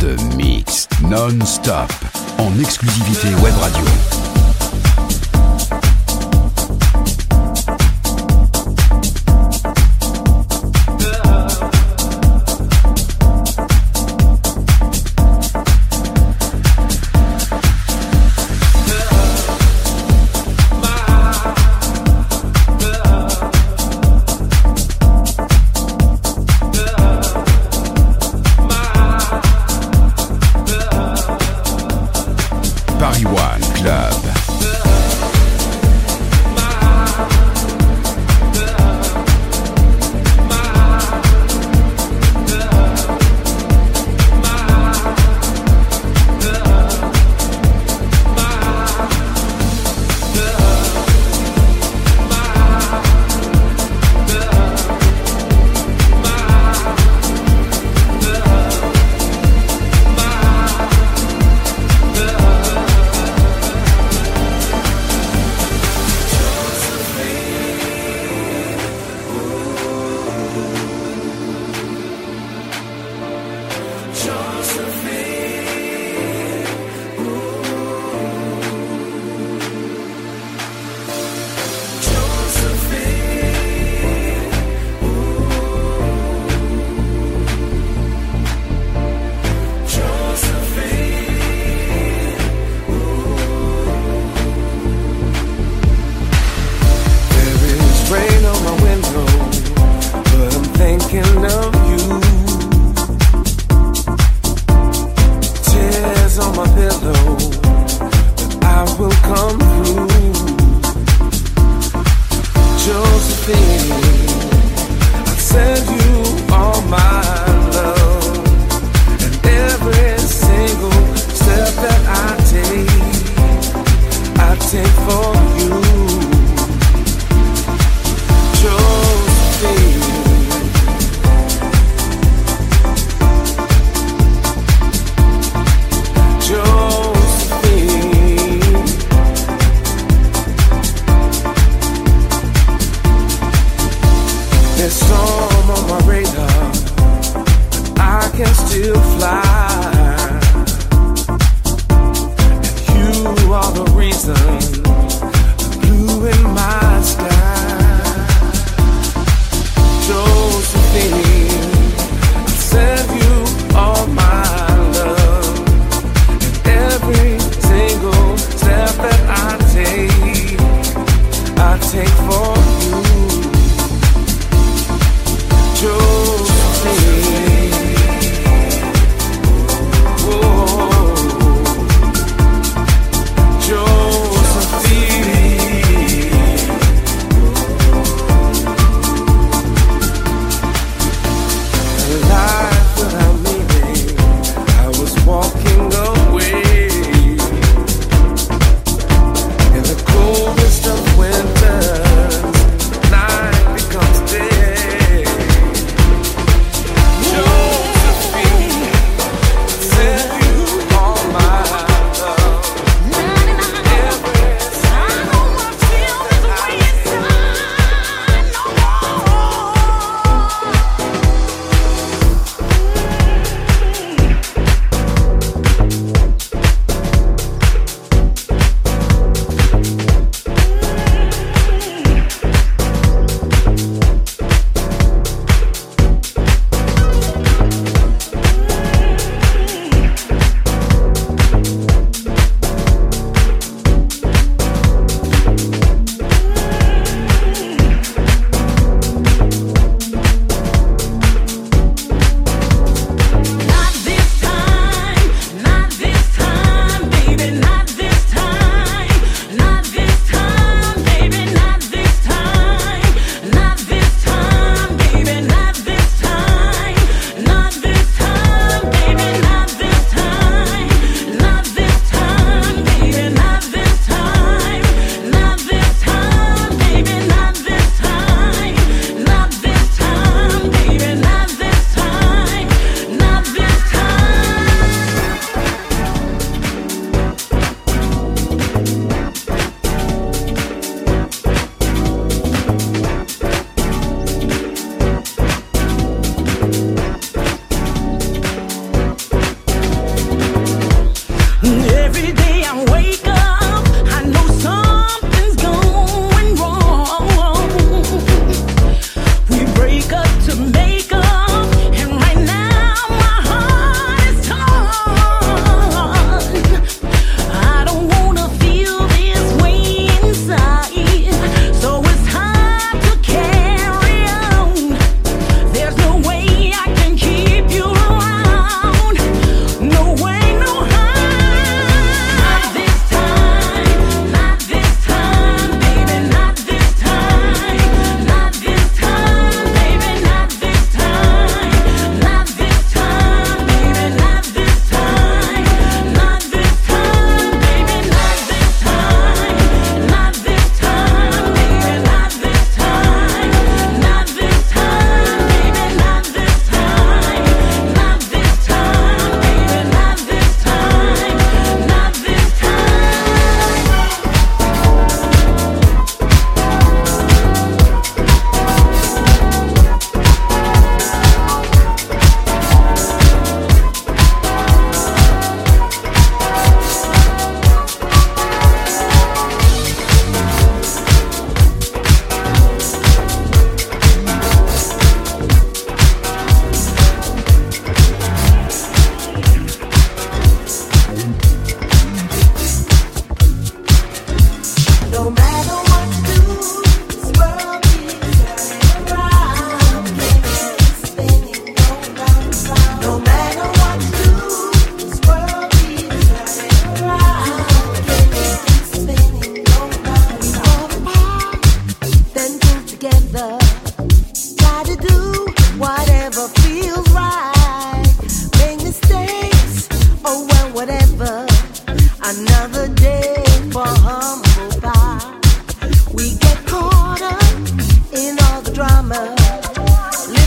de mix non-stop en exclusivité web radio.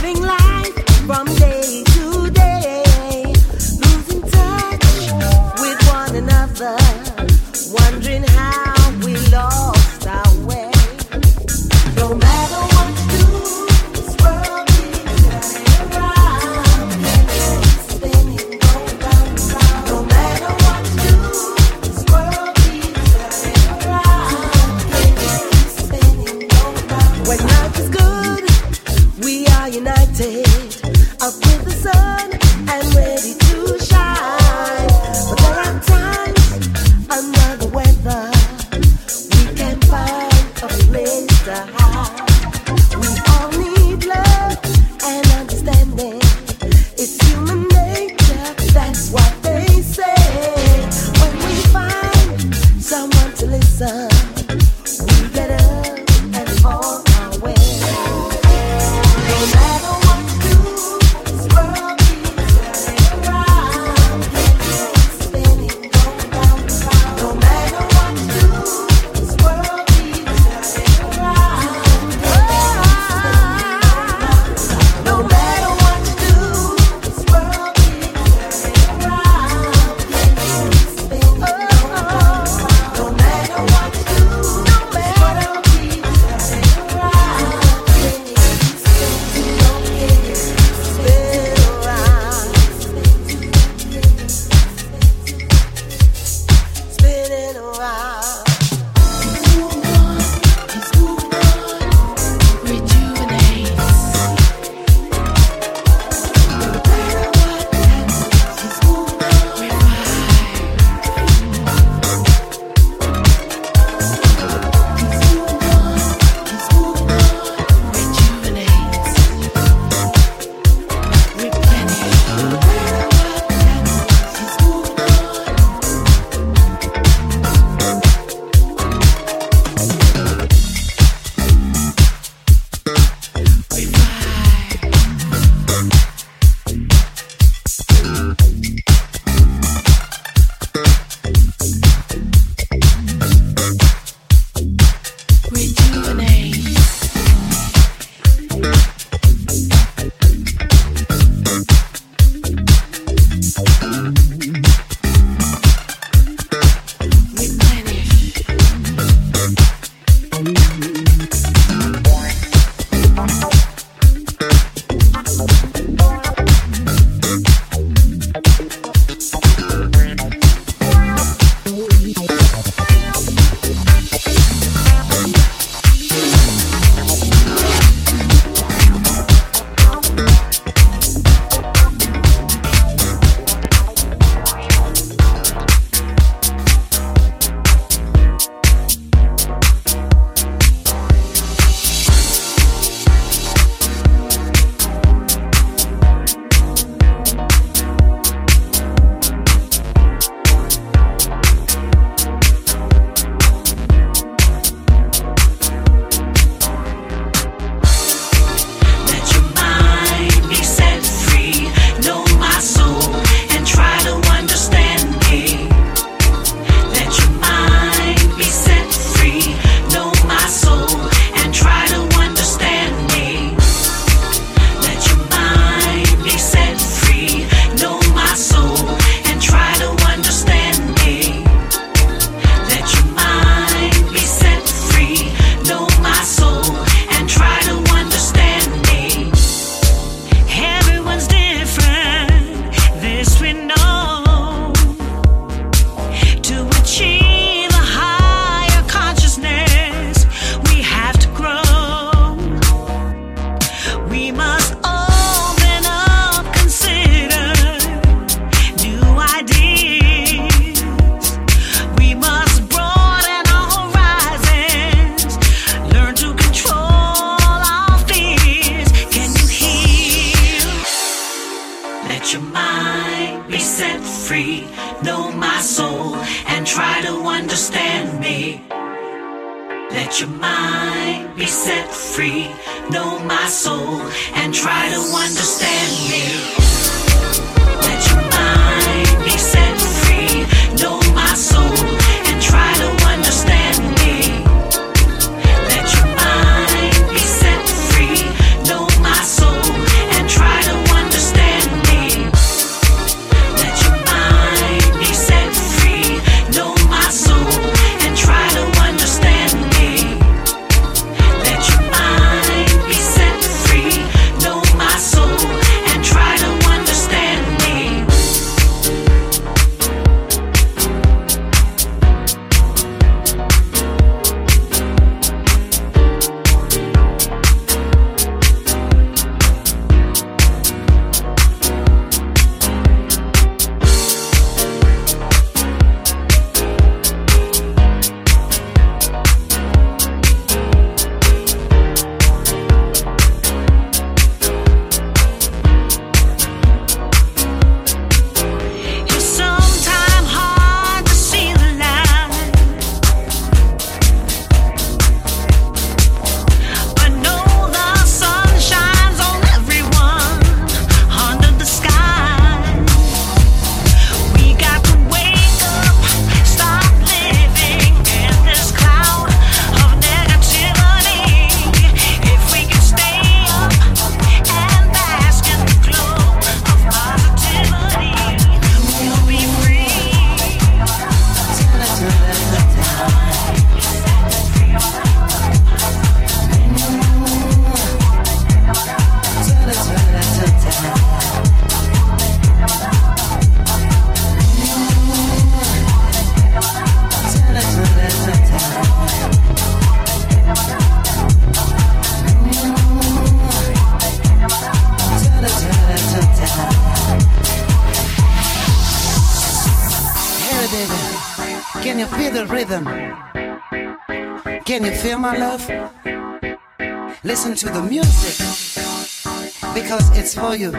Know my soul and for you.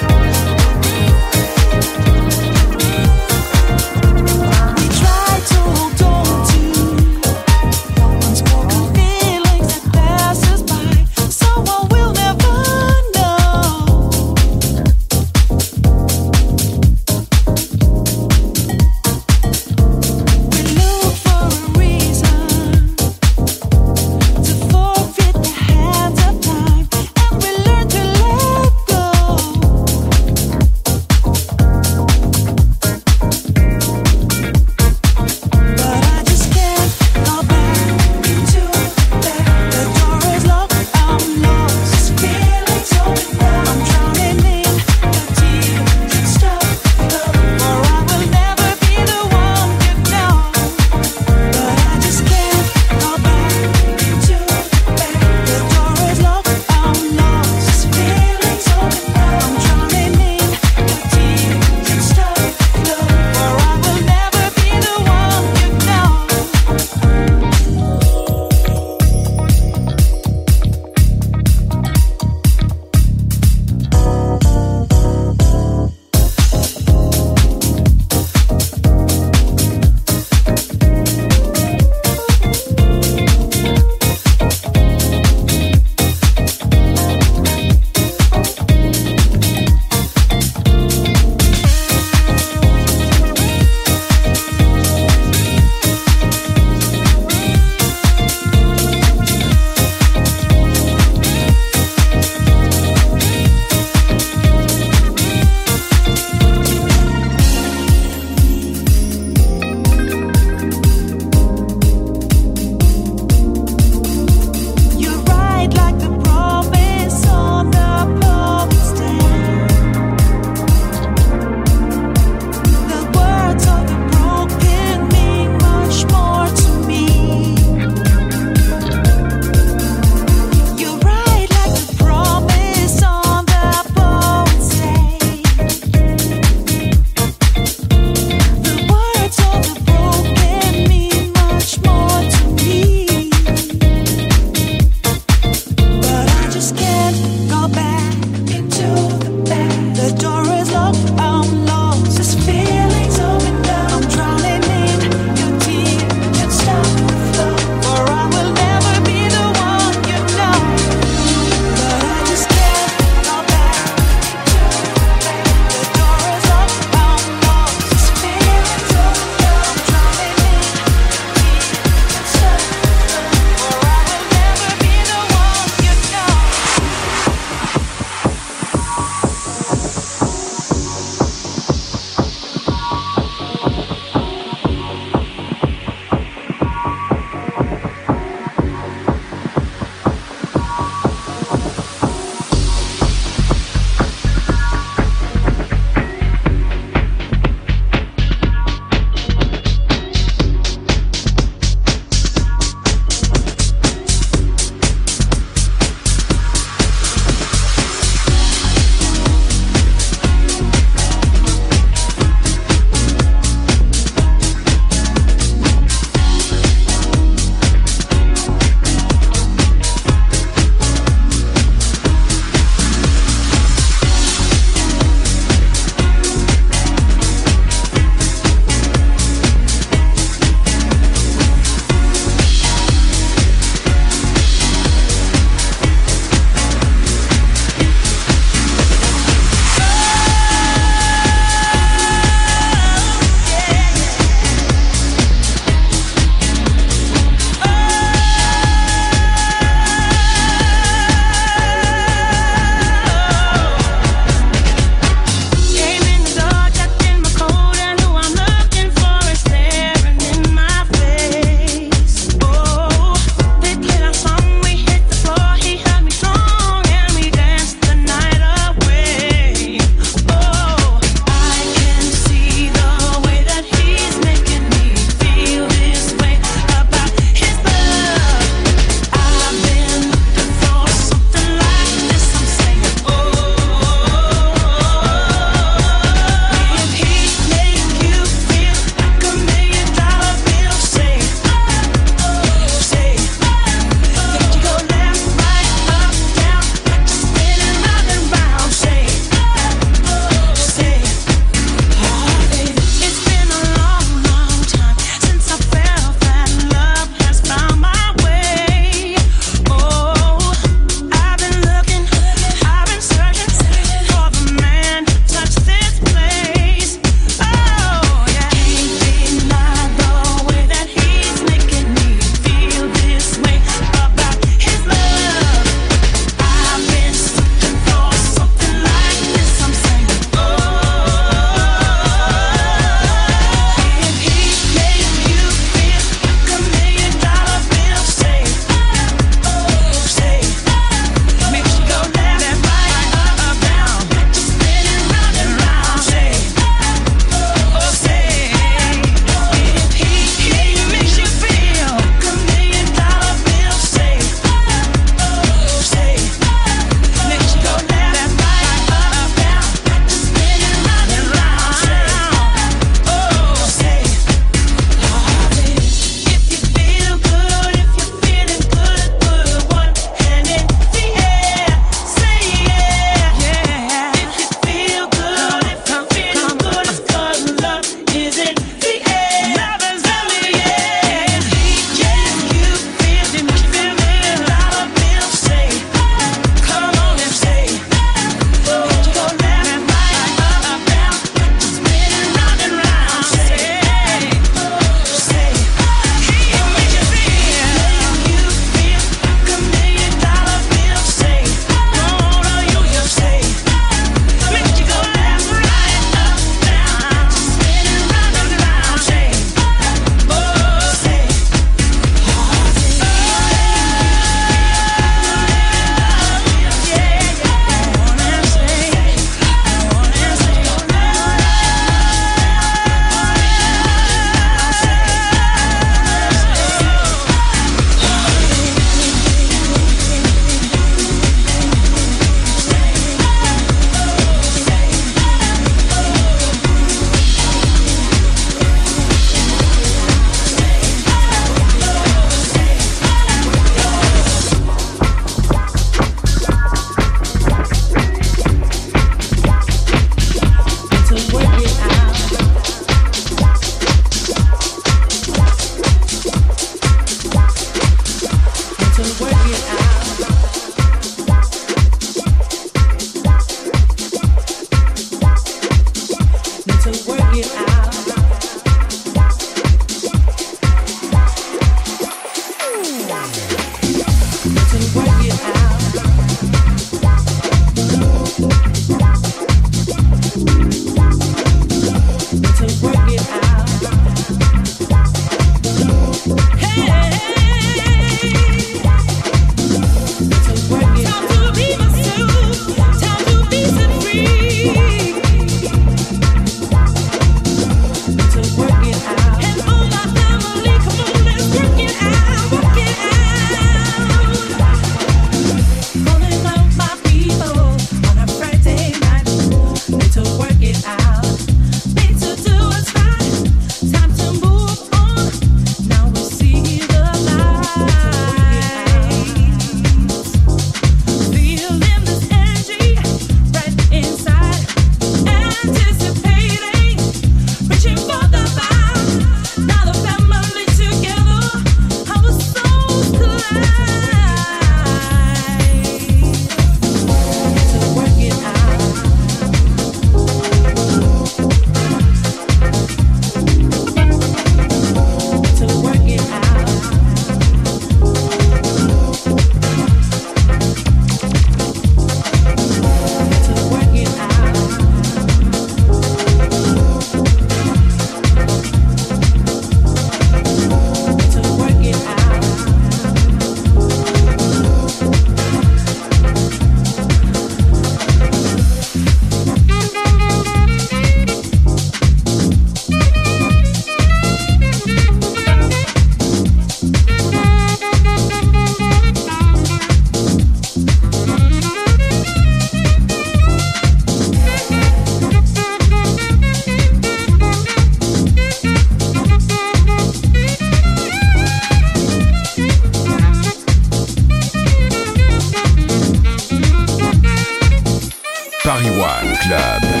Club.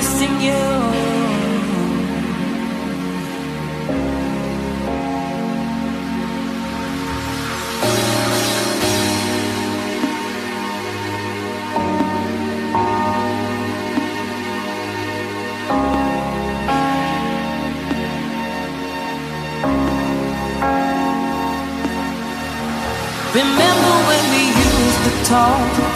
missing you.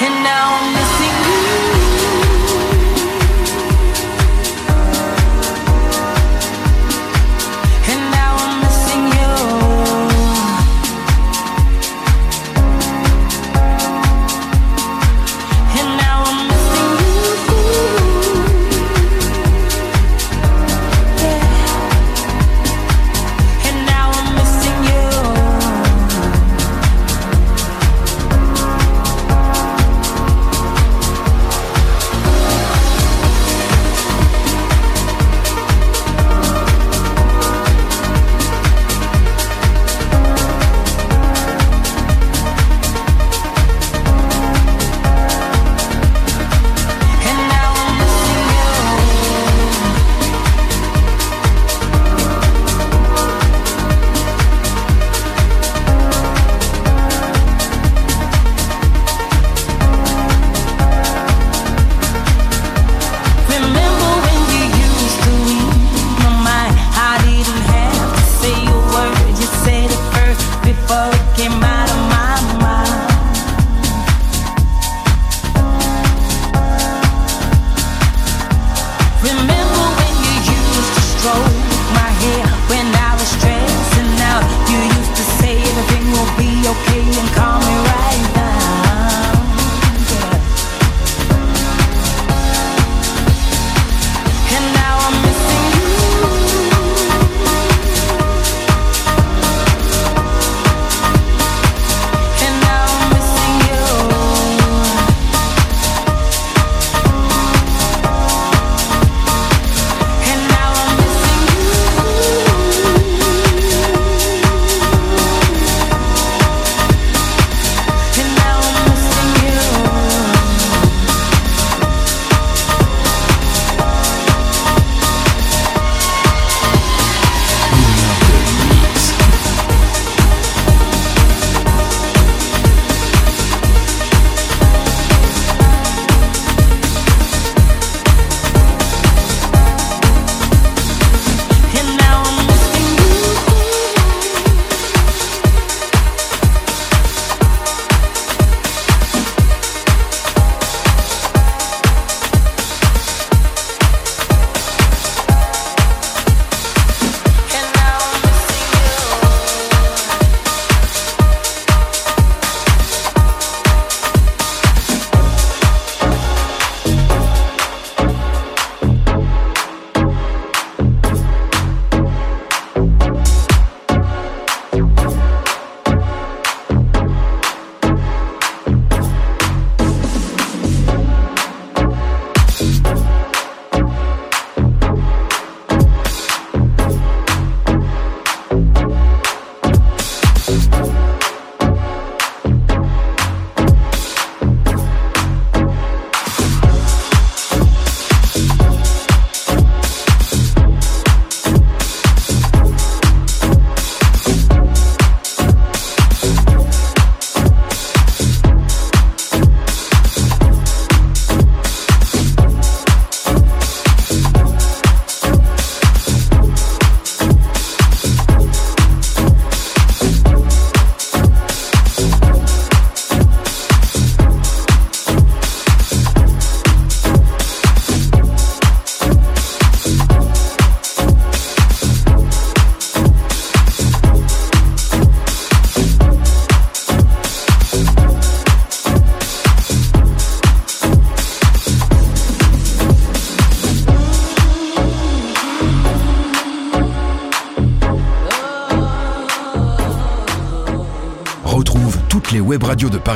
and now I'm missing you.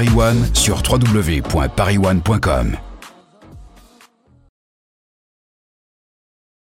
Paris sur www.parisone.com.